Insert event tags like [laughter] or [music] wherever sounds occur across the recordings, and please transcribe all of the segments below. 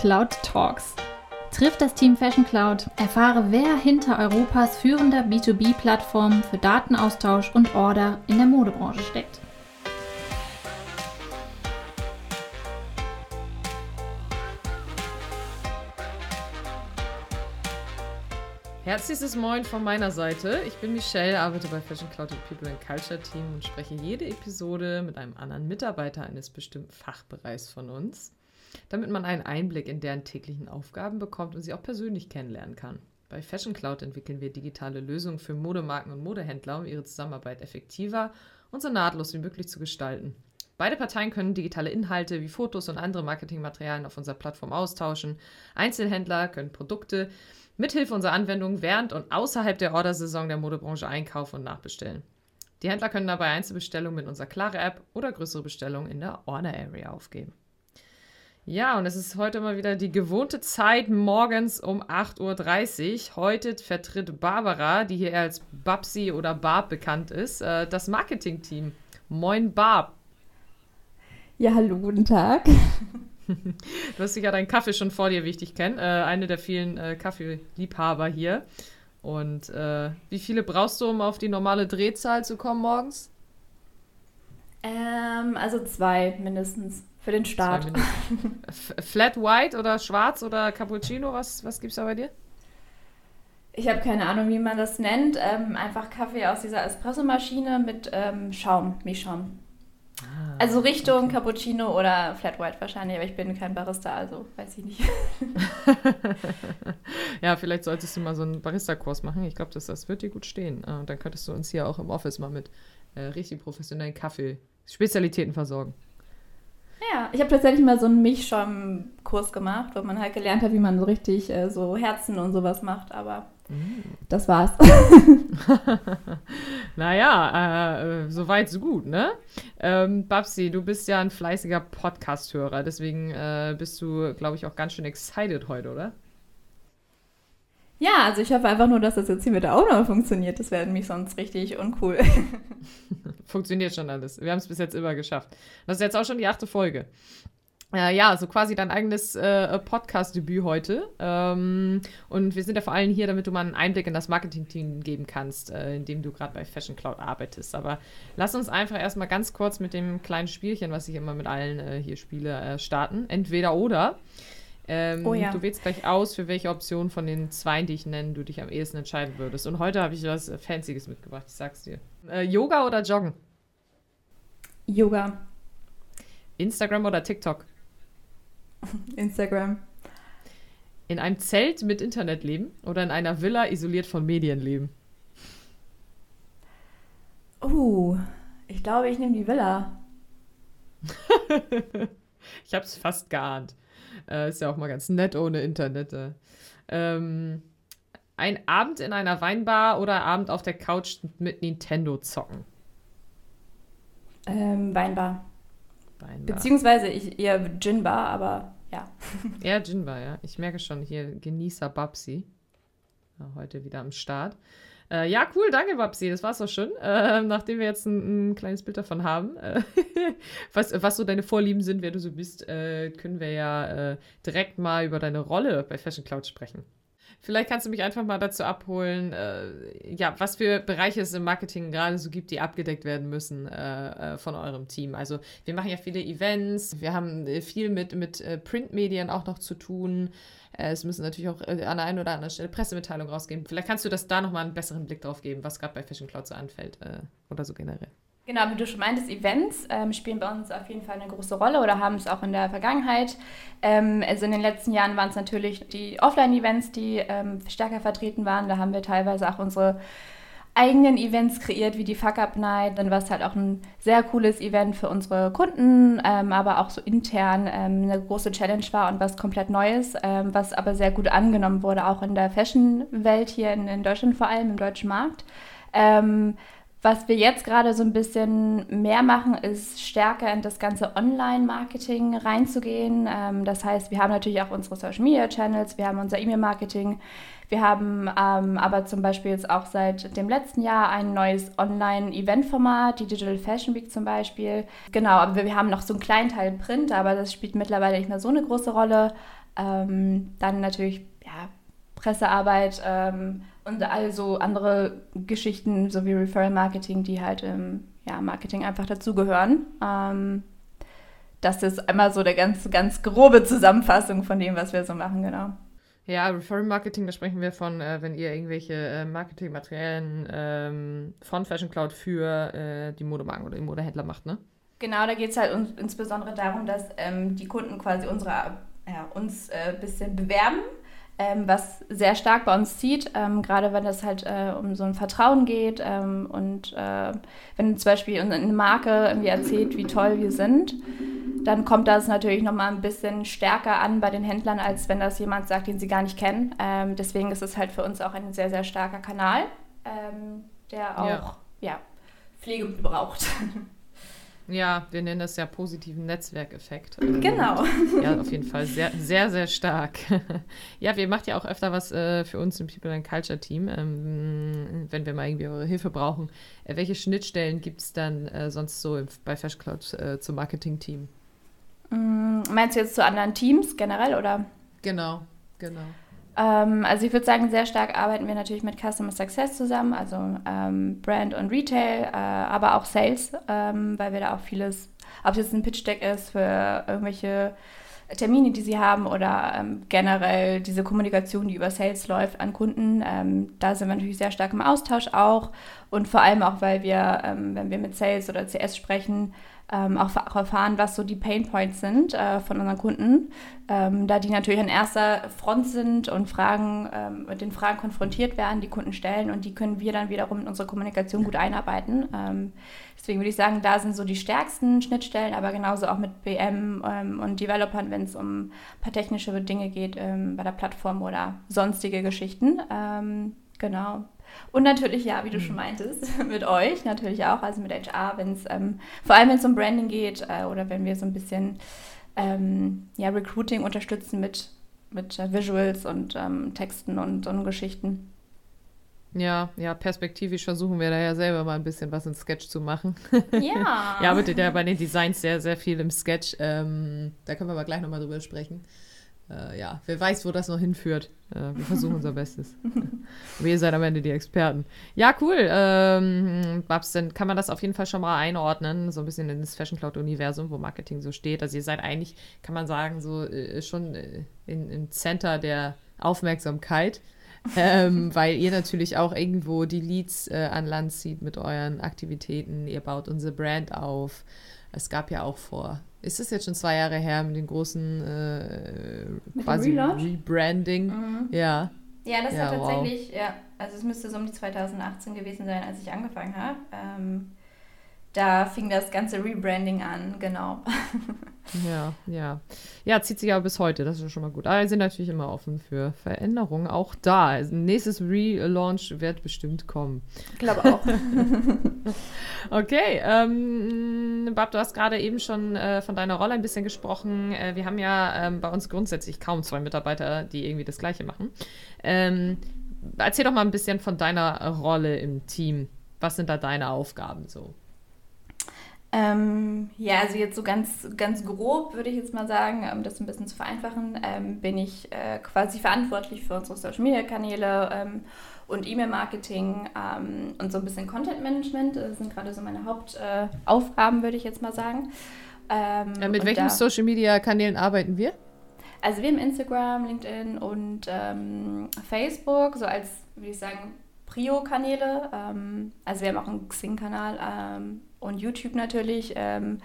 Cloud Talks. Triff das Team Fashion Cloud, erfahre, wer hinter Europas führender B2B-Plattform für Datenaustausch und Order in der Modebranche steckt. Herzliches Moin von meiner Seite. Ich bin Michelle, arbeite bei Fashion Cloud und People and Culture Team und spreche jede Episode mit einem anderen Mitarbeiter eines bestimmten Fachbereichs von uns, damit man einen Einblick in deren täglichen Aufgaben bekommt und sie auch persönlich kennenlernen kann. Bei Fashion Cloud entwickeln wir digitale Lösungen für Modemarken und Modehändler, um ihre Zusammenarbeit effektiver und so nahtlos wie möglich zu gestalten. Beide Parteien können digitale Inhalte wie Fotos und andere Marketingmaterialien auf unserer Plattform austauschen. Einzelhändler können Produkte mithilfe unserer Anwendung während und außerhalb der Ordersaison der Modebranche einkaufen und nachbestellen. Die Händler können dabei Einzelbestellungen mit unserer klare App oder größere Bestellungen in der Order Area aufgeben. Ja, und es ist heute mal wieder die gewohnte Zeit morgens um 8.30 Uhr. Heute vertritt Barbara, die hier als Babsi oder Barb bekannt ist, äh, das Marketing-Team. Moin Barb. Ja, hallo, guten Tag. [laughs] du hast sicher deinen Kaffee schon vor dir, wie ich dich kenne. Äh, eine der vielen äh, Kaffeeliebhaber hier. Und äh, wie viele brauchst du, um auf die normale Drehzahl zu kommen morgens? Ähm, also zwei mindestens für den Start. [laughs] Flat White oder Schwarz oder Cappuccino? Was, was es da bei dir? Ich habe keine Ahnung, wie man das nennt. Ähm, einfach Kaffee aus dieser Espressomaschine mit ähm, Schaum, Milchschaum. Ah, also Richtung okay. Cappuccino oder Flat White wahrscheinlich, aber ich bin kein Barista, also weiß ich nicht. [laughs] ja, vielleicht solltest du mal so einen Barista-Kurs machen. Ich glaube, das, das wird dir gut stehen. Und äh, dann könntest du uns hier auch im Office mal mit äh, richtig professionellen Kaffee-Spezialitäten versorgen. Ja, ich habe tatsächlich mal so einen Milchschaum-Kurs gemacht, wo man halt gelernt hat, wie man so richtig äh, so Herzen und sowas macht, aber mm. das war's. [laughs] naja, äh, soweit so gut, ne? Ähm, Babsi, du bist ja ein fleißiger Podcast-Hörer, deswegen äh, bist du, glaube ich, auch ganz schön excited heute, oder? Ja, also ich hoffe einfach nur, dass das jetzt hier mit der Aufnahme funktioniert. Das wäre nämlich sonst richtig uncool. [laughs] Funktioniert schon alles. Wir haben es bis jetzt immer geschafft. Das ist jetzt auch schon die achte Folge. Äh, ja, so quasi dein eigenes äh, Podcast-Debüt heute. Ähm, und wir sind ja vor allem hier, damit du mal einen Einblick in das Marketing-Team geben kannst, äh, in dem du gerade bei Fashion Cloud arbeitest. Aber lass uns einfach erstmal ganz kurz mit dem kleinen Spielchen, was ich immer mit allen äh, hier spiele, äh, starten. Entweder oder. Ähm, oh ja. Du wählst gleich aus, für welche Option von den zwei, die ich nenne, du dich am ehesten entscheiden würdest. Und heute habe ich was Fancyes mitgebracht, ich sag's dir. Äh, Yoga oder Joggen? Yoga. Instagram oder TikTok? [laughs] Instagram. In einem Zelt mit Internet leben oder in einer Villa isoliert von Medien leben? Uh, ich glaube, ich nehme die Villa. [laughs] ich habe es fast geahnt. Äh, ist ja auch mal ganz nett ohne Internet. Äh. Ähm, ein Abend in einer Weinbar oder Abend auf der Couch mit Nintendo zocken? Ähm, Weinbar. Weinbar. Beziehungsweise ich eher Ginbar, aber ja. [laughs] Eher Ginbar, ja. Ich merke schon hier Genießer Babsi. Heute wieder am Start. Äh, ja, cool, danke, Babsi. Das war's auch schon. Äh, nachdem wir jetzt ein, ein, kleines Bild davon haben, äh, [laughs] was, was so deine Vorlieben sind, wer du so bist, äh, können wir ja äh, direkt mal über deine Rolle bei Fashion Cloud sprechen. Vielleicht kannst du mich einfach mal dazu abholen, äh, ja, was für Bereiche es im Marketing gerade so gibt, die abgedeckt werden müssen äh, äh von eurem Team. Also wir machen ja viele Events, wir haben viel mit, mit äh, Printmedien auch noch zu tun. Äh, es müssen natürlich auch äh, an der einen oder anderen Stelle Pressemitteilungen rausgehen. Vielleicht kannst du das da nochmal einen besseren Blick drauf geben, was gerade bei Fashion Cloud so anfällt oder so generell. Genau, wie du schon meintest, Events ähm, spielen bei uns auf jeden Fall eine große Rolle oder haben es auch in der Vergangenheit. Ähm, also in den letzten Jahren waren es natürlich die Offline-Events, die ähm, stärker vertreten waren. Da haben wir teilweise auch unsere eigenen Events kreiert, wie die Fuck Up Night. Dann war es halt auch ein sehr cooles Event für unsere Kunden, ähm, aber auch so intern ähm, eine große Challenge war und was komplett Neues, ähm, was aber sehr gut angenommen wurde, auch in der Fashion-Welt hier in, in, Deutschland vor allem, im deutschen Markt. Was wir jetzt gerade so ein bisschen mehr machen, ist stärker in das ganze Online-Marketing reinzugehen. Ähm, das heißt, wir haben natürlich auch unsere Social-Media-Channels, wir haben unser E-Mail-Marketing, wir haben ähm, aber zum Beispiel jetzt auch seit dem letzten Jahr ein neues Online-Event-Format, die Digital Fashion Week zum Beispiel. Genau, aber wir, wir haben noch so einen kleinen Teil Print, aber das spielt mittlerweile nicht mehr so eine große Rolle. Ähm, dann natürlich ja, Pressearbeit ähm, und also andere Geschichten, so wie Referral Marketing, die halt im ja, Marketing einfach dazugehören. Ähm, das ist einmal so der ganz, ganz grobe Zusammenfassung von dem, was wir so machen, genau. Ja, Referral Marketing, da sprechen wir von, äh, wenn ihr irgendwelche äh, Marketingmaterialien ähm, von Fashion Cloud für äh, die Modemarken oder die Modehändler macht, ne? Genau, da geht es halt uns, insbesondere darum, dass ähm, die Kunden quasi unsere, ja, uns ein äh, bisschen bewerben ähm, was sehr stark bei uns zieht, ähm, gerade wenn es halt äh, um so ein Vertrauen geht ähm, und äh, wenn zum Beispiel eine Marke irgendwie erzählt, wie toll wir sind, dann kommt das natürlich nochmal ein bisschen stärker an bei den Händlern, als wenn das jemand sagt, den sie gar nicht kennen. Ähm, deswegen ist es halt für uns auch ein sehr, sehr starker Kanal, ähm, der auch ja. ja Pflege braucht. [laughs] Ja, wir nennen das ja positiven Netzwerkeffekt. Genau. [laughs] Ja, auf jeden Fall sehr, sehr, sehr stark. [laughs] ja, wir macht ja auch öfter was äh, für uns im People and Culture Team, ähm, wenn wir mal irgendwie eure Hilfe brauchen. Äh, welche Schnittstellen gibt es dann äh, sonst so bei Fash Cloud zum Marketing-Team? Mm, meinst du jetzt zu anderen Teams generell oder? Genau, genau. Ähm, also ich würde sagen, sehr stark arbeiten wir natürlich mit Customer Success zusammen, also ähm, Brand und Retail, äh, aber auch Sales, ähm, weil wir da auch vieles, ob es jetzt ein Pitch-Deck ist für irgendwelche Termine, die sie haben oder ähm, generell diese Kommunikation, die über Sales läuft an Kunden. Ähm, da sind wir natürlich sehr stark im Austausch auch und vor allem auch, weil wir, ähm, wenn wir mit Sales oder CS sprechen, ähm, auch, erfahren, was so die Pain Points sind äh, von unseren Kunden, ähm, da die natürlich an erster Front sind und Fragen, ähm, mit den Fragen konfrontiert werden, die Kunden stellen und die können wir dann wiederum in unsere Kommunikation gut einarbeiten. Ähm, deswegen würde ich sagen, da sind so die stärksten Schnittstellen, aber genauso auch mit BM ähm, und Developern, wenn es um ein paar technische Dinge geht ähm, bei der Plattform oder sonstige Geschichten. genau. Und natürlich, ja, wie du schon mhm. meintest, [laughs] mit euch natürlich auch, also mit HR, wenn es, ähm, vor allem wenn es um Branding geht äh, oder wenn wir so ein bisschen ähm, ja, Recruiting unterstützen mit, mit äh, Visuals und ähm, Texten und, und Geschichten. Ja, ja, perspektivisch versuchen wir da ja selber mal ein bisschen was in Sketch zu machen. [laughs] Ja. Ihr arbeitet ja bei den Designs sehr, sehr viel im Sketch. Ähm, da können wir aber gleich nochmal drüber sprechen äh, ja, wer weiß, wo das noch hinführt. Äh, wir [laughs] versuchen unser Bestes. [laughs] Aber ihr seid am Ende die Experten. Ja, cool. Ähm, Babs, dann kann man das auf jeden Fall schon mal einordnen, so ein bisschen in das Fashion Cloud-Universum, wo Marketing so steht. Also ihr seid eigentlich, kann man sagen, so äh, schon äh, in, im Center der Aufmerksamkeit. [laughs] ähm, weil ihr natürlich auch irgendwo die Leads äh, an Land zieht mit euren Aktivitäten. Ihr baut unsere Brand auf. Es gab ja auch vor ist es jetzt schon zwei Jahre her mit dem großen äh, mit quasi Rebranding? Mhm. Ja. Ja, das ja, hat tatsächlich, wow. ja, also es müsste so um die 2018 gewesen sein, als ich angefangen habe. Ähm, da fing das ganze Rebranding an, genau. [laughs] Ja, ja. Ja, zieht sich aber bis heute, das ist schon mal gut. Aber wir sind natürlich immer offen für Veränderungen, auch da. Also nächstes Relaunch wird bestimmt kommen. Ich glaube auch. [laughs] okay, ähm, Bab, du hast gerade eben schon äh, von deiner Rolle ein bisschen gesprochen. Äh, wir haben ja ähm, bei uns grundsätzlich kaum zwei Mitarbeiter, die irgendwie das Gleiche machen. Ähm, erzähl doch mal ein bisschen von deiner Rolle im Team. Was sind da deine Aufgaben so? Ähm, ja, also jetzt so ganz, ganz grob würde ich jetzt mal sagen, um das ein bisschen zu vereinfachen, ähm, bin ich äh, quasi verantwortlich für unsere Social Media Kanäle ähm, und E-Mail-Marketing ähm, und so ein bisschen Content Management. Das sind gerade so meine Hauptaufgaben, äh, würde ich jetzt mal sagen. Ähm, ja, mit welchen da, Social Media Kanälen arbeiten wir? Also wir haben Instagram, LinkedIn und ähm, Facebook, so als, würde ich sagen, Prio-Kanäle. also wir haben auch einen Xing-Kanal und YouTube natürlich. Ähm,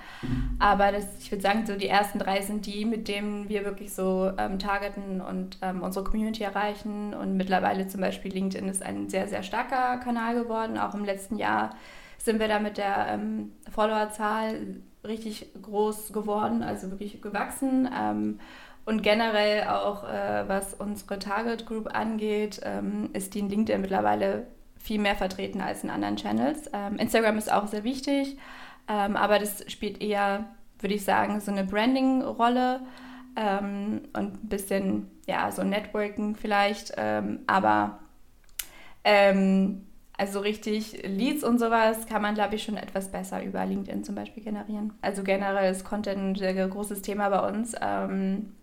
aber das, ich würde sagen, so die ersten drei sind die, mit denen wir wirklich so ähm, targeten und ähm, unsere Community erreichen. Und mittlerweile zum Beispiel LinkedIn ist ein sehr, sehr starker Kanal geworden. Auch im letzten Jahr sind wir da mit der ähm, Followerzahl richtig groß geworden, also wirklich gewachsen. Und generell auch, äh, was unsere Target Group angeht, ähm, ist die in LinkedIn mittlerweile viel mehr vertreten als in anderen Channels. Ähm, Instagram ist auch sehr wichtig, ähm, aber das spielt eher, würde ich sagen, so eine Branding-Rolle ähm, und ein bisschen, ja, so Networking vielleicht, ähm, aber ähm, also richtig Leads und sowas kann man, glaube ich, schon etwas besser über LinkedIn zum Beispiel generieren. Also generell ist Content ein sehr großes Thema bei uns. Ähm,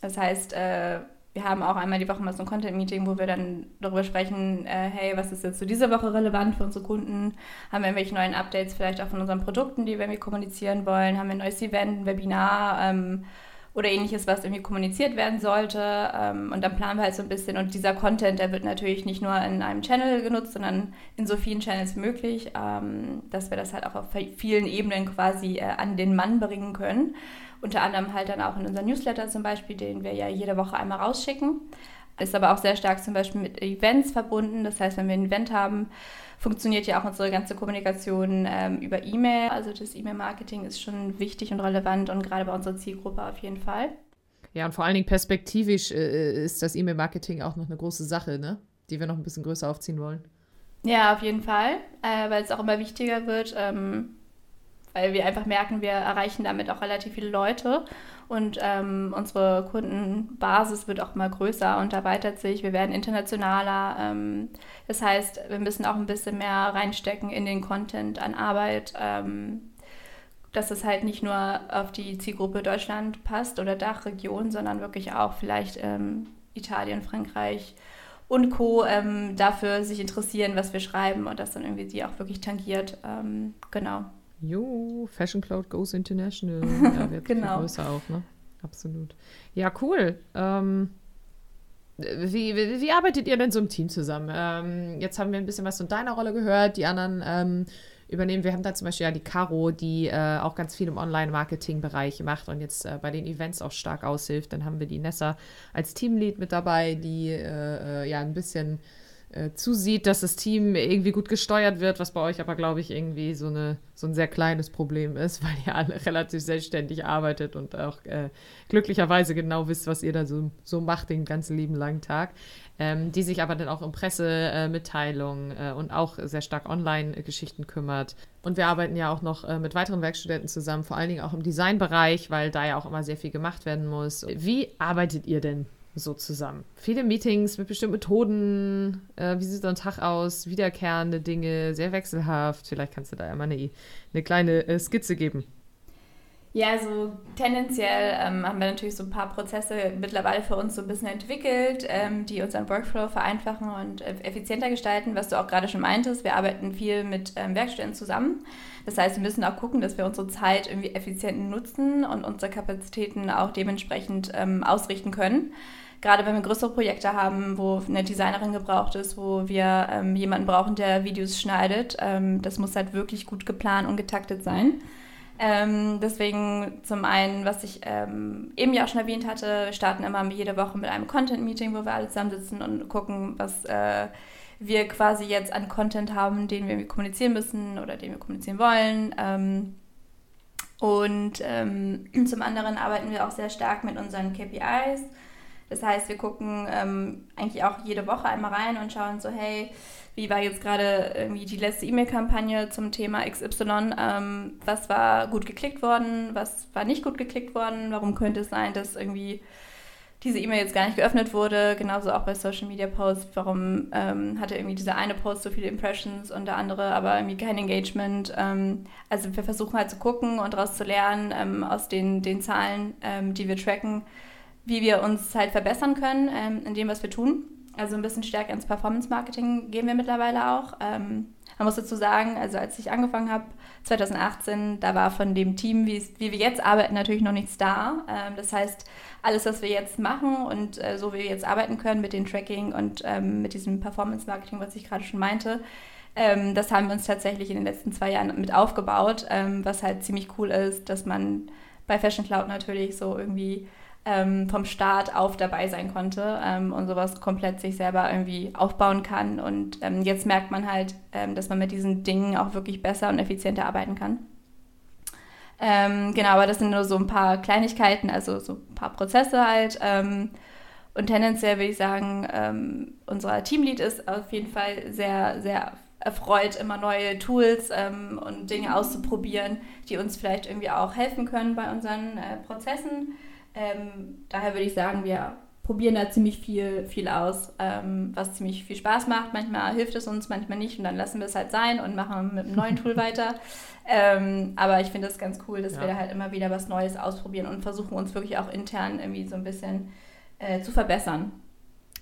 Das heißt, äh, wir haben auch einmal die Woche mal so ein Content-Meeting, wo wir dann darüber sprechen, äh, hey, was ist jetzt so diese Woche relevant für unsere Kunden? Haben wir irgendwelche neuen Updates vielleicht auch von unseren Produkten, die wir irgendwie kommunizieren wollen? Haben wir ein neues Event, ein Webinar ähm, oder ähnliches, was irgendwie kommuniziert werden sollte? Ähm, und dann planen wir halt so ein bisschen. Und dieser Content, der wird natürlich nicht nur in einem Channel genutzt, sondern in so vielen Channels wie möglich, ähm, dass wir das halt auch auf vielen Ebenen quasi äh, an den Mann bringen können. Unter anderem halt dann auch in unserem Newsletter zum Beispiel, den wir ja jede Woche einmal rausschicken. Ist aber auch sehr stark zum Beispiel mit Events verbunden. Das heißt, wenn wir ein Event haben, funktioniert ja auch unsere ganze Kommunikation ähm, über E-Mail. Also das E-Mail-Marketing ist schon wichtig und relevant und gerade bei unserer Zielgruppe auf jeden Fall. Ja, und vor allen Dingen perspektivisch äh, ist das E-Mail-Marketing auch noch eine große Sache, ne? die wir noch ein bisschen größer aufziehen wollen. Ja, auf jeden Fall, äh, weil es auch immer wichtiger wird. Ähm, weil wir einfach merken, wir erreichen damit auch relativ viele Leute und ähm, unsere Kundenbasis wird auch immer größer und erweitert sich. Wir werden internationaler. Ähm, das heißt, wir müssen auch ein bisschen mehr reinstecken in den Content an Arbeit, ähm, dass es halt nicht nur auf die Zielgruppe Deutschland passt oder Dachregion, sondern wirklich auch vielleicht ähm, Italien, Frankreich und Co. Ähm, dafür sich interessieren, was wir schreiben und das dann irgendwie die auch wirklich tangiert. Ähm, genau. Jo, Fashion Cloud goes international. [laughs] Ja, wird genau. größer auch, ne? Absolut. Ja, cool. Ähm, wie, wie, wie, arbeitet ihr denn so im Team zusammen? Ähm, jetzt haben wir ein bisschen was von deiner Rolle gehört, die anderen ähm, übernehmen. Wir haben da zum Beispiel ja die Caro, die äh, auch ganz viel im Online-Marketing-Bereich macht und jetzt äh, bei den Events auch stark aushilft. Dann haben wir die Nessa als Teamlead mit dabei, die äh, äh ja ein bisschen äh, zusieht, dass das Team irgendwie gut gesteuert wird, was bei euch aber, glaube ich, irgendwie so, eine, so ein sehr kleines Problem ist, [laughs] weil ihr alle relativ selbstständig arbeitet und auch äh, glücklicherweise genau wisst, was ihr da so, so macht den ganzen lieben langen Tag. Ähm, die sich aber dann auch um Pressemitteilungen äh, und auch sehr stark Online-Geschichten kümmert. Und wir arbeiten ja auch noch äh, mit weiteren Werkstudenten zusammen, vor allen Dingen auch im Designbereich, weil da ja auch immer sehr viel gemacht werden muss. Wie arbeitet ihr denn so zusammen. Viele Meetings mit bestimmten Methoden. Äh, wie sieht so ein Tag aus? Wiederkehrende Dinge, sehr wechselhaft. Vielleicht kannst du da ja mal eine, eine kleine äh, Skizze geben. Ja, also tendenziell ähm, haben wir natürlich so ein paar Prozesse mittlerweile für uns so ein bisschen entwickelt, ähm, die unseren Workflow vereinfachen und effizienter gestalten, was du auch gerade schon meintest. Wir arbeiten viel mit ähm, Werkstätten zusammen. Das heißt, wir müssen auch gucken, dass wir unsere Zeit irgendwie effizient nutzen und unsere Kapazitäten auch dementsprechend ähm, ausrichten können gerade wenn wir größere Projekte haben, wo eine Designerin gebraucht ist, wo wir ähm, jemanden brauchen, der Videos schneidet, ähm, das muss halt wirklich gut geplant und getaktet sein. Ähm, deswegen zum einen, was ich ähm, eben ja auch schon erwähnt hatte, wir starten immer jede Woche mit einem Content-Meeting, wo wir alle zusammensitzen und gucken, was äh, wir quasi jetzt an Content haben, den wir kommunizieren müssen oder den wir kommunizieren wollen. Ähm, und ähm, [clears throat] zum anderen arbeiten wir auch sehr stark mit unseren KPIs. Das heißt, wir gucken ähm, eigentlich auch jede Woche einmal rein und schauen so, hey, wie war jetzt gerade irgendwie die letzte E-Mail-Kampagne zum Thema XY? Ähm, was war gut geklickt worden? Was war nicht gut geklickt worden? Warum könnte es sein, dass irgendwie diese E-Mail jetzt gar nicht geöffnet wurde? Genauso auch bei Social Media Posts. Warum ähm, hatte irgendwie dieser eine Post so viele Impressions und der andere aber irgendwie kein Engagement? Ähm, also wir versuchen halt zu gucken und daraus zu lernen ähm, aus den, den Zahlen, ähm, die wir tracken wie wir uns halt verbessern können ähm, in dem, was wir tun. Also ein bisschen stärker ins Performance-Marketing gehen wir mittlerweile auch. Ähm, man muss dazu sagen, also als ich angefangen habe, 2018, da war von dem Team, wie, wir jetzt arbeiten, natürlich noch nichts da. Ähm, das heißt, alles, was wir jetzt machen und äh, so wie wir jetzt arbeiten können mit dem Tracking und ähm, mit diesem Performance-Marketing, was ich gerade schon meinte, ähm, das haben wir uns tatsächlich in den letzten zwei Jahren mit aufgebaut, ähm, was halt ziemlich cool ist, dass man bei Fashion Cloud natürlich so irgendwie ähm, vom Start auf dabei sein konnte ähm, und sowas komplett sich selber irgendwie aufbauen kann. Und ähm, jetzt merkt man halt, ähm, dass man mit diesen Dingen auch wirklich besser und effizienter arbeiten kann. Ähm, genau, aber das sind nur so ein paar Kleinigkeiten, also so ein paar Prozesse halt. Ähm, und tendenziell würde ich sagen, unser Teamlead ist auf jeden Fall sehr, sehr erfreut, immer neue Tools und Dinge auszuprobieren, die uns vielleicht irgendwie auch helfen können bei unseren äh, Prozessen. Ähm, daher würde ich sagen, wir probieren da ziemlich viel, viel aus, ähm, was ziemlich viel Spaß macht. Manchmal hilft es uns, manchmal nicht und dann lassen wir es halt sein und machen mit einem neuen Tool [laughs] weiter. Ähm, aber ich finde es ganz cool, dass ja. wir da halt immer wieder was Neues ausprobieren und versuchen uns wirklich auch intern irgendwie so ein bisschen äh, zu verbessern.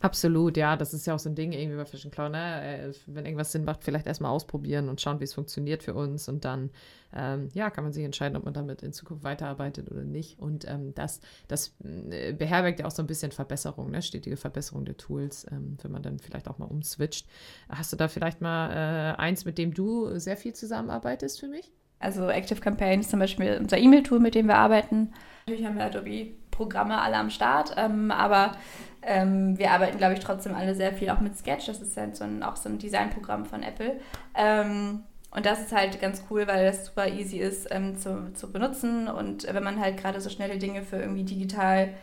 Absolut, ja, das ist ja auch so ein Ding irgendwie bei Fashion Cloud, ne? Äh, wenn irgendwas Sinn macht, vielleicht erstmal ausprobieren und schauen, wie es funktioniert für uns und dann, ähm, ja, kann man sich entscheiden, ob man damit in Zukunft weiterarbeitet oder nicht. Und ähm, das, das äh, beherbergt ja auch so ein bisschen Verbesserung, ne? stetige Verbesserung der Tools, ähm, wenn man dann vielleicht auch mal umswitcht. Hast du da vielleicht mal äh, eins, mit dem du sehr viel zusammenarbeitest für mich? Also Active Campaign ist zum Beispiel unser E-Mail-Tool, mit dem wir arbeiten. Natürlich haben wir Adobe Programme alle am Start, ähm, aber ähm, wir arbeiten, glaube ich, trotzdem alle sehr viel auch mit Sketch. Das ist ja so ein, auch so ein Designprogramm von Apple. Ähm, und das ist halt ganz cool, weil das super easy ist ähm, zu, zu benutzen. Und wenn man halt gerade so schnelle Dinge für irgendwie digital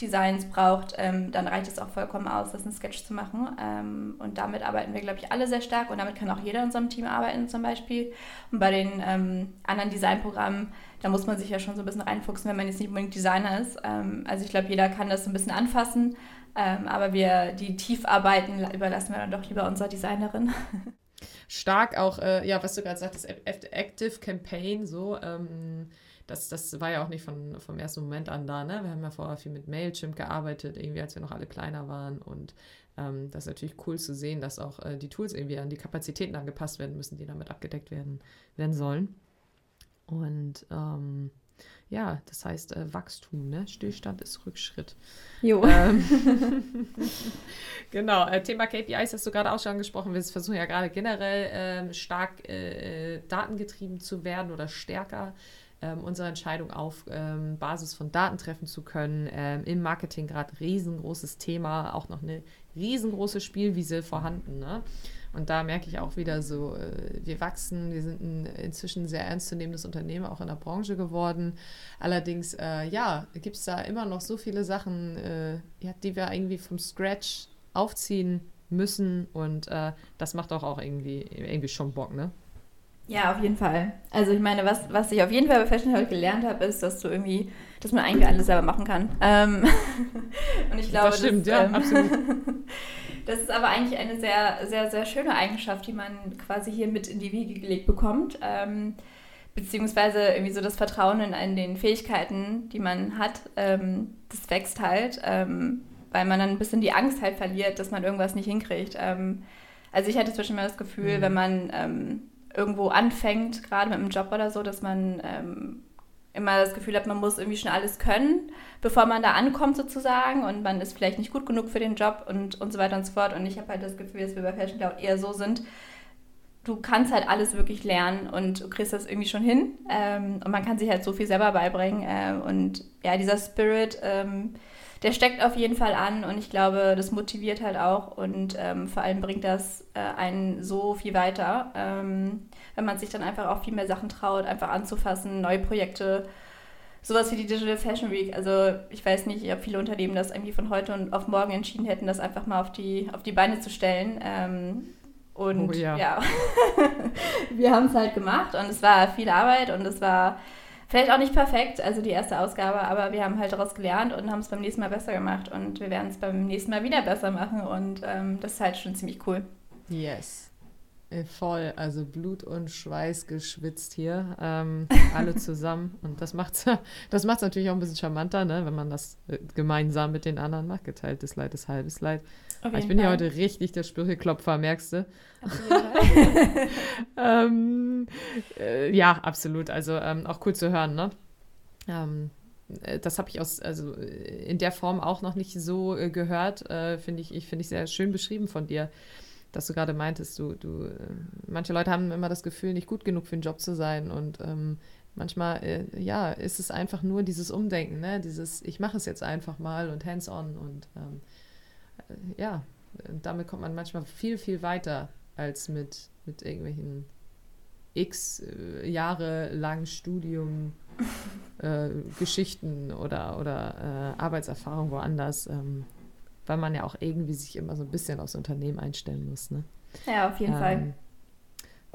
Designs braucht, ähm, dann reicht es auch vollkommen aus, das in Sketch zu machen. Ähm, und damit arbeiten wir, glaube ich, alle sehr stark und damit kann auch jeder in unserem Team arbeiten zum Beispiel. Und bei den ähm, anderen Designprogrammen, da muss man sich ja schon so ein bisschen reinfuchsen, wenn man jetzt nicht unbedingt Designer ist. Ähm, also ich glaube, jeder kann das so ein bisschen anfassen, ähm, aber wir, die Tiefarbeiten überlassen wir dann doch lieber unserer Designerin. [laughs] Stark auch, äh, ja, was du gerade sagtest, Active Campaign, so, ähm, das, das war ja auch nicht von, vom ersten Moment an da, ne? Wir haben ja vorher viel mit Mailchimp gearbeitet, irgendwie als wir noch alle kleiner waren und ähm, das ist natürlich cool zu sehen, dass auch äh, die Tools irgendwie an die Kapazitäten angepasst werden müssen, die damit abgedeckt werden, werden sollen. Und ähm, ja, das heißt äh, Wachstum, ne? Stillstand ist Rückschritt. Jo. Ähm, [laughs] genau, äh, Thema KPIs hast du gerade auch schon angesprochen. Wir versuchen ja gerade generell ähm, stark äh, datengetrieben zu werden oder stärker ähm, unsere Entscheidung auf ähm, Basis von Daten treffen zu können. Ähm, Im Marketing gerade riesengroßes Thema, auch noch eine riesengroße Spielwiese vorhanden. Ne? Und da merke ich auch wieder so, äh, wir wachsen, wir sind ein inzwischen sehr ernstzunehmendes Unternehmen auch in der Branche geworden. Allerdings, äh, ja, gibt es da immer noch so viele Sachen, äh, die wir irgendwie vom Scratch aufziehen müssen und äh, das macht auch, auch irgendwie, irgendwie schon Bock, ne? Ja, auf jeden Fall. Also ich meine, was, was ich auf jeden Fall bei Fashion Hall gelernt habe, ist, dass du irgendwie, dass man eigentlich alles selber machen kann. Ähm [laughs] und ich glaube, das stimmt, das, ja, ähm, absolut. [laughs] das ist aber eigentlich eine sehr, sehr, sehr schöne Eigenschaft, die man quasi hier mit in die Wiege gelegt bekommt. Ähm, beziehungsweise irgendwie so das Vertrauen in, den Fähigkeiten, die man hat, ähm, das wächst halt, ähm, weil man dann ein bisschen die Angst halt verliert, dass man irgendwas nicht hinkriegt. Ähm, also ich hatte zwischendurch das Gefühl, mhm. wenn man irgendwo anfängt, gerade mit einem Job oder so, dass man ähm, immer das Gefühl hat, man muss irgendwie schon alles können, bevor man da ankommt sozusagen und man ist vielleicht nicht gut genug für den Job und, und so weiter und so fort. Und ich habe halt das Gefühl, dass wir bei Fashion Cloud eher so sind, du kannst halt alles wirklich lernen und du kriegst das irgendwie schon hin ähm, und man kann sich halt so viel selber beibringen äh, und ja, dieser Spirit, ähm, der steckt auf jeden Fall an und ich glaube, das motiviert halt auch und ähm, vor allem bringt das äh, einen so viel weiter, ähm, wenn man sich dann einfach auch viel mehr Sachen traut, einfach anzufassen, neue Projekte, sowas wie die Digital Fashion Week. Also ich weiß nicht, ob viele Unternehmen das irgendwie von heute und auf morgen entschieden hätten, das einfach mal auf die, auf die Beine zu stellen. Ähm, und oh, ja, ja. [laughs] wir haben es halt gemacht und es war viel Arbeit und es war Vielleicht auch nicht perfekt, also die erste Ausgabe, aber wir haben halt daraus gelernt und haben es beim nächsten Mal besser gemacht und wir werden es beim nächsten Mal wieder besser machen und ähm, das ist halt schon ziemlich cool. Yes. Äh, voll, also Blut und Schweiß geschwitzt hier, ähm, [laughs] alle zusammen. Und das macht es [laughs] das macht's natürlich auch ein bisschen charmanter, ne? wenn man das äh, gemeinsam mit den anderen macht. Geteiltes Leid ist halbes Leid. ich bin Fall. hier heute richtig der Sprücheklopfer, merkst du? [laughs] ähm, äh, ja, absolut. Also ähm, auch cool zu hören, ne? Ähm, äh, das habe ich aus, also in der Form auch noch nicht so äh, gehört. Äh, finde ich, ich finde ich sehr schön beschrieben von dir dass du gerade meintest, du, du, äh, manche Leute haben immer das Gefühl, nicht gut genug für den Job zu sein und ähm, manchmal, äh, ja, ist es einfach nur dieses Umdenken, ne? dieses, ich mache es jetzt einfach mal und hands-on und ähm, äh, ja, damit kommt man manchmal viel, viel weiter als mit, mit irgendwelchen x äh, Jahre lang Studium, [laughs] äh, Geschichten oder, oder äh, Arbeitserfahrung woanders. Ähm, weil man ja auch irgendwie sich immer so ein bisschen aufs Unternehmen einstellen muss. Ne? Ja, auf jeden ähm, Fall.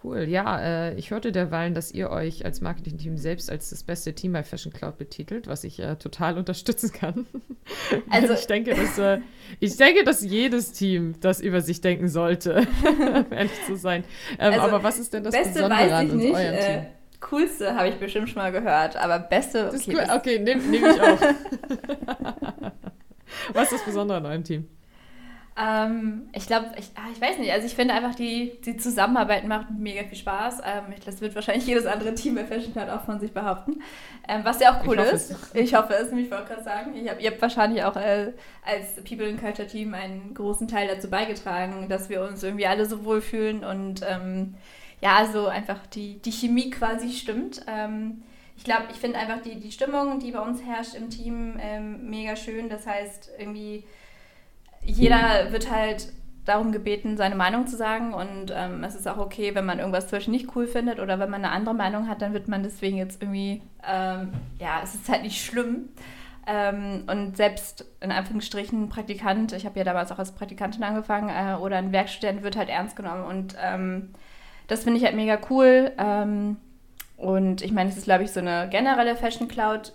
Cool, ja, äh, ich hörte derweilen, dass ihr euch als Marketing-Team selbst als das beste Team bei Fashion Cloud betitelt, was ich äh, total unterstützen kann. [laughs] Also ich denke, dass äh, ich denke, dass jedes Team das über sich denken sollte, [laughs] um ehrlich zu sein. Ähm, also, aber was ist denn das Beste Besondere an nicht, eurem äh, Team? Coolste habe ich bestimmt schon mal gehört, aber beste. Okay, cool. okay nehme nehm ich auch. [laughs] was ist das Besondere an eurem Team? Ähm, ich glaube, ich, ah, ich weiß nicht, also ich finde einfach, die, die Zusammenarbeit macht mega viel Spaß. Ähm, das wird wahrscheinlich jedes andere Team bei Fashion Cloud auch von sich behaupten. Ähm, was ja auch cool ich ist. Es. [laughs] Ich hoffe es, nämlich wollte gerade sagen. Ich hab, ihr habt wahrscheinlich auch äh, als People in Culture Team einen großen Teil dazu beigetragen, dass wir uns irgendwie alle so wohlfühlen und ähm, ja, also einfach die, die Chemie quasi stimmt. Ähm, ich glaube, ich finde einfach die, die Stimmung, die bei uns herrscht im Team, ähm, mega schön. Das heißt, irgendwie jeder wird halt darum gebeten, seine Meinung zu sagen. Und ähm, es ist auch okay, wenn man irgendwas zum Beispiel nicht cool findet oder wenn man eine andere Meinung hat, dann wird man deswegen jetzt irgendwie, ähm, ja, es ist halt nicht schlimm. Ähm, und selbst in Anführungsstrichen Praktikant, ich habe ja damals auch als Praktikantin angefangen, äh, oder ein Werkstudent wird halt ernst genommen. Und ähm, das finde ich halt mega cool. Und ich meine, es ist, glaube ich, so eine generelle Fashion Cloud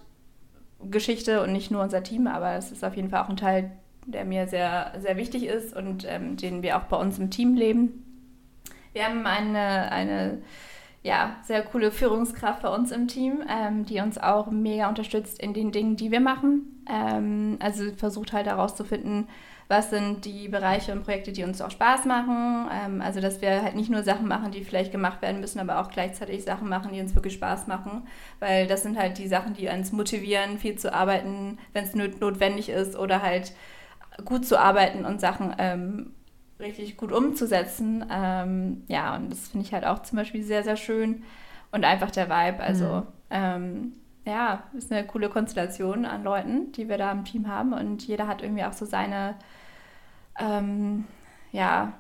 Geschichte und nicht nur unser Team, aber es ist auf jeden Fall auch ein Teil der mir sehr, sehr wichtig ist und ähm, den wir auch bei uns im Team leben. Wir haben eine, eine ja, sehr coole Führungskraft bei uns im Team, ähm, die uns auch mega unterstützt in den Dingen, die wir machen. Ähm, also versucht halt herauszufinden, was sind die Bereiche und Projekte, die uns auch Spaß machen. Ähm, also dass wir halt nicht nur Sachen machen, die vielleicht gemacht werden müssen, aber auch gleichzeitig Sachen machen, die uns wirklich Spaß machen. Weil das sind halt die Sachen, die uns motivieren, viel zu arbeiten, wenn es notwendig ist oder halt gut zu arbeiten und Sachen ähm, richtig gut umzusetzen. Ähm, ja, und das finde ich halt auch zum Beispiel sehr, sehr schön. Und einfach der Vibe. Also, mhm. Ja, ist eine coole Konstellation an Leuten, die wir da im Team haben. Und jeder hat irgendwie auch so seine, ähm, ja,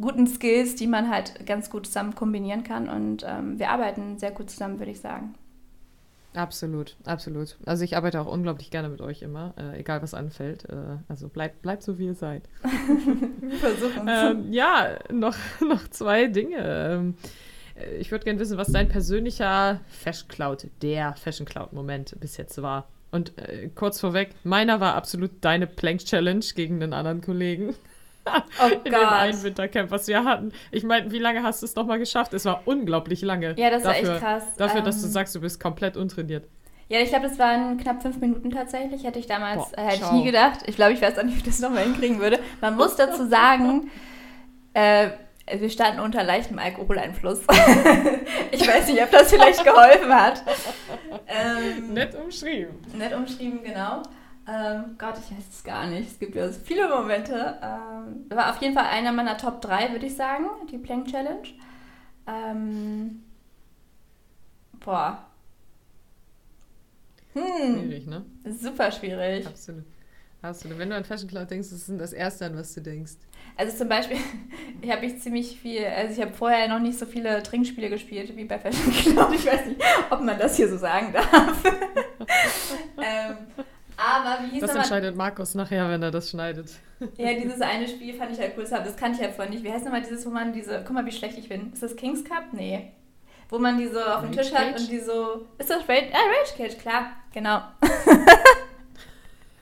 guten Skills, die man halt ganz gut zusammen kombinieren kann. Und ähm, wir arbeiten sehr gut zusammen, würde ich sagen. Absolut, absolut. Also ich arbeite auch unglaublich gerne mit euch immer, äh, egal was anfällt. Äh, also bleibt bleibt so, wie ihr seid. [laughs] Wir versuchen es. Ähm, ja, noch, [laughs] noch zwei Dinge. Ähm, äh, ich würde gerne wissen, was dein persönlicher Fashion Cloud, der Fashion Cloud-Moment bis jetzt war. Und äh, kurz vorweg, meiner war absolut deine Plank Challenge gegen den anderen Kollegen. Oh [laughs] in Gott. dem einen Wintercamp, was wir hatten. Ich meine, wie lange hast du es nochmal geschafft? Es war unglaublich lange. Ja, das dafür, war echt krass. Dafür, dass du ähm, sagst, du bist komplett untrainiert. Ja, ich glaube, das waren knapp fünf Minuten tatsächlich. Hätte ich damals Boah, äh, hätte ich nie gedacht. Ich glaube, ich weiß auch nicht, wie ich das nochmal hinkriegen würde. Man muss dazu sagen, äh, wir standen unter leichtem Alkoholeinfluss. [laughs] ich weiß nicht, ob das vielleicht geholfen hat. Ähm, nett umschrieben. Nett umschrieben, genau. Ähm, Gott, ich weiß es gar nicht. Es gibt ja so viele Momente. Ähm, war auf jeden Fall einer meiner Top 3, würde ich sagen, die Plank Challenge. Ähm, boah. Hm. Schwierig, ne? Super schwierig. Absolut. Absolut. Wenn du an Fashion Cloud denkst, das ist das Erste, an was du denkst. Also zum Beispiel, [laughs] ich habe ich ziemlich viel, also ich habe vorher noch nicht so viele Trinkspiele gespielt wie bei Fashion [laughs] Cloud. Ich weiß nicht, ob man das hier so sagen darf. [laughs] ähm, aber wie hieß Das entscheidet Markus nachher, wenn er das schneidet. Ja, dieses eine Spiel fand ich halt cool. Das kannte ich halt vorhin nicht. Wie heißt nochmal dieses, wo man diese. Guck mal, wie schlecht ich bin. Ist das Kings Cup? Nee. Wo man die so auf dem Tisch Cage? hat und die so. Ist das Rage? Ah, Rage Cage, klar. Genau.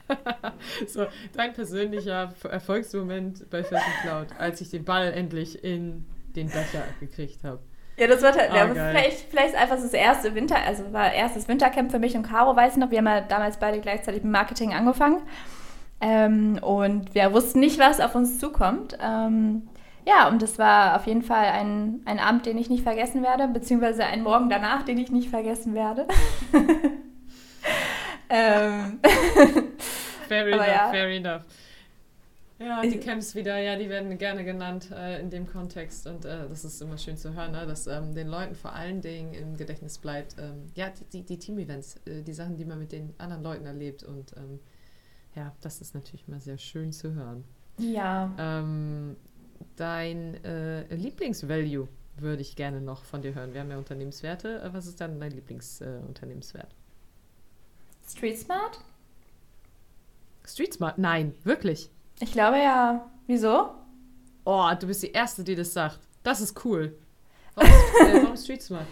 [laughs] so, dein persönlicher Erfolgsmoment bei Fashion Cloud, als ich den Ball endlich in den Becher gekriegt habe. Ja, das wird halt, oh, ja, vielleicht, vielleicht einfach das erste Winter, also war erstes Wintercamp für mich und Caro, weiß ich noch, wir haben ja damals beide gleichzeitig mit Marketing angefangen. Ähm, und wir wussten nicht, was auf uns zukommt. Ähm, ja, und das war auf jeden Fall ein, ein Abend, den ich nicht vergessen werde, beziehungsweise ein Morgen danach, den ich nicht vergessen werde. [laughs] ähm. [laughs] Fair enough, ja. fair enough. Ja, die Camps wieder, ja, die werden gerne genannt äh, in dem Kontext und äh, das ist immer schön zu hören, ne, dass ähm, den Leuten vor allen Dingen im Gedächtnis bleibt, ähm, ja, die, die, die Team-Events, äh, die Sachen, die man mit den anderen Leuten erlebt und ähm, ja, das ist natürlich immer sehr schön zu hören. Ja. Ähm, dein äh, Lieblingsvalue würde ich gerne noch von dir hören. Wir haben ja Unternehmenswerte. Äh, was ist dann dein Lieblingsunternehmenswert? Street Smart? Street Smart? Nein, wirklich. Ich glaube ja. Wieso? Oh, du bist die Erste, die das sagt. Das ist cool. Warum, [laughs] äh, warum Street Smart?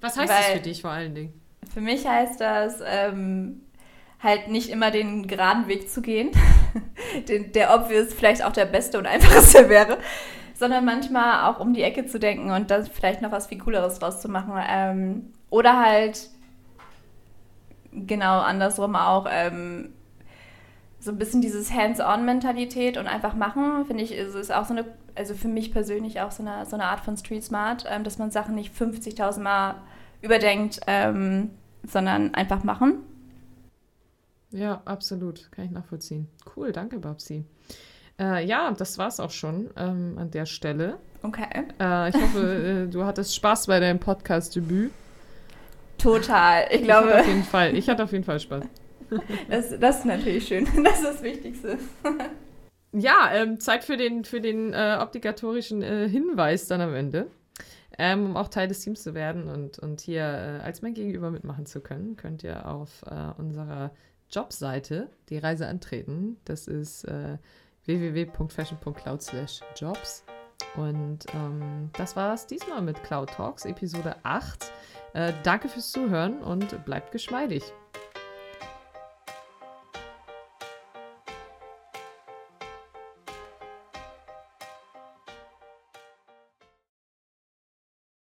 Was heißt das Weil- für dich vor allen Dingen? Für mich heißt das, ähm, halt nicht immer den geraden Weg zu gehen, [laughs] den, der obvious vielleicht auch der beste und [laughs] einfachste wäre, sondern manchmal auch um die Ecke zu denken und dann vielleicht noch was viel Cooleres draus zu machen. Ähm, oder halt genau andersrum auch ähm, so ein bisschen dieses Hands-on-Mentalität und einfach machen, finde ich, ist, ist auch so eine, also für mich persönlich auch so eine, so eine Art von Street Smart, ähm, dass man Sachen nicht 50.000 Mal überdenkt, ähm, sondern einfach machen. Ja, absolut. Kann ich nachvollziehen. Cool, danke, Babsi. Äh, ja, das war's auch schon ähm, an der Stelle. Okay. Äh, ich hoffe, äh, du hattest Spaß bei deinem Podcast-Debüt. Total. Ich Ich hatte glaube, auf jeden Fall, ich hatte auf jeden Fall Spaß. [laughs] das, das ist natürlich schön. Das ist das Wichtigste. [laughs] Ja, ähm, Zeit für den, für den äh, obligatorischen äh, Hinweis dann am Ende. Ähm, um auch Teil des Teams zu werden und, und hier äh, als mein Gegenüber mitmachen zu können, könnt ihr auf äh, unserer Jobseite die Reise antreten. Das ist äh, www.fashion.cloud/jobs. Und ähm, das war es diesmal mit Cloud Talks, Episode 8. Äh, danke fürs Zuhören und bleibt geschmeidig.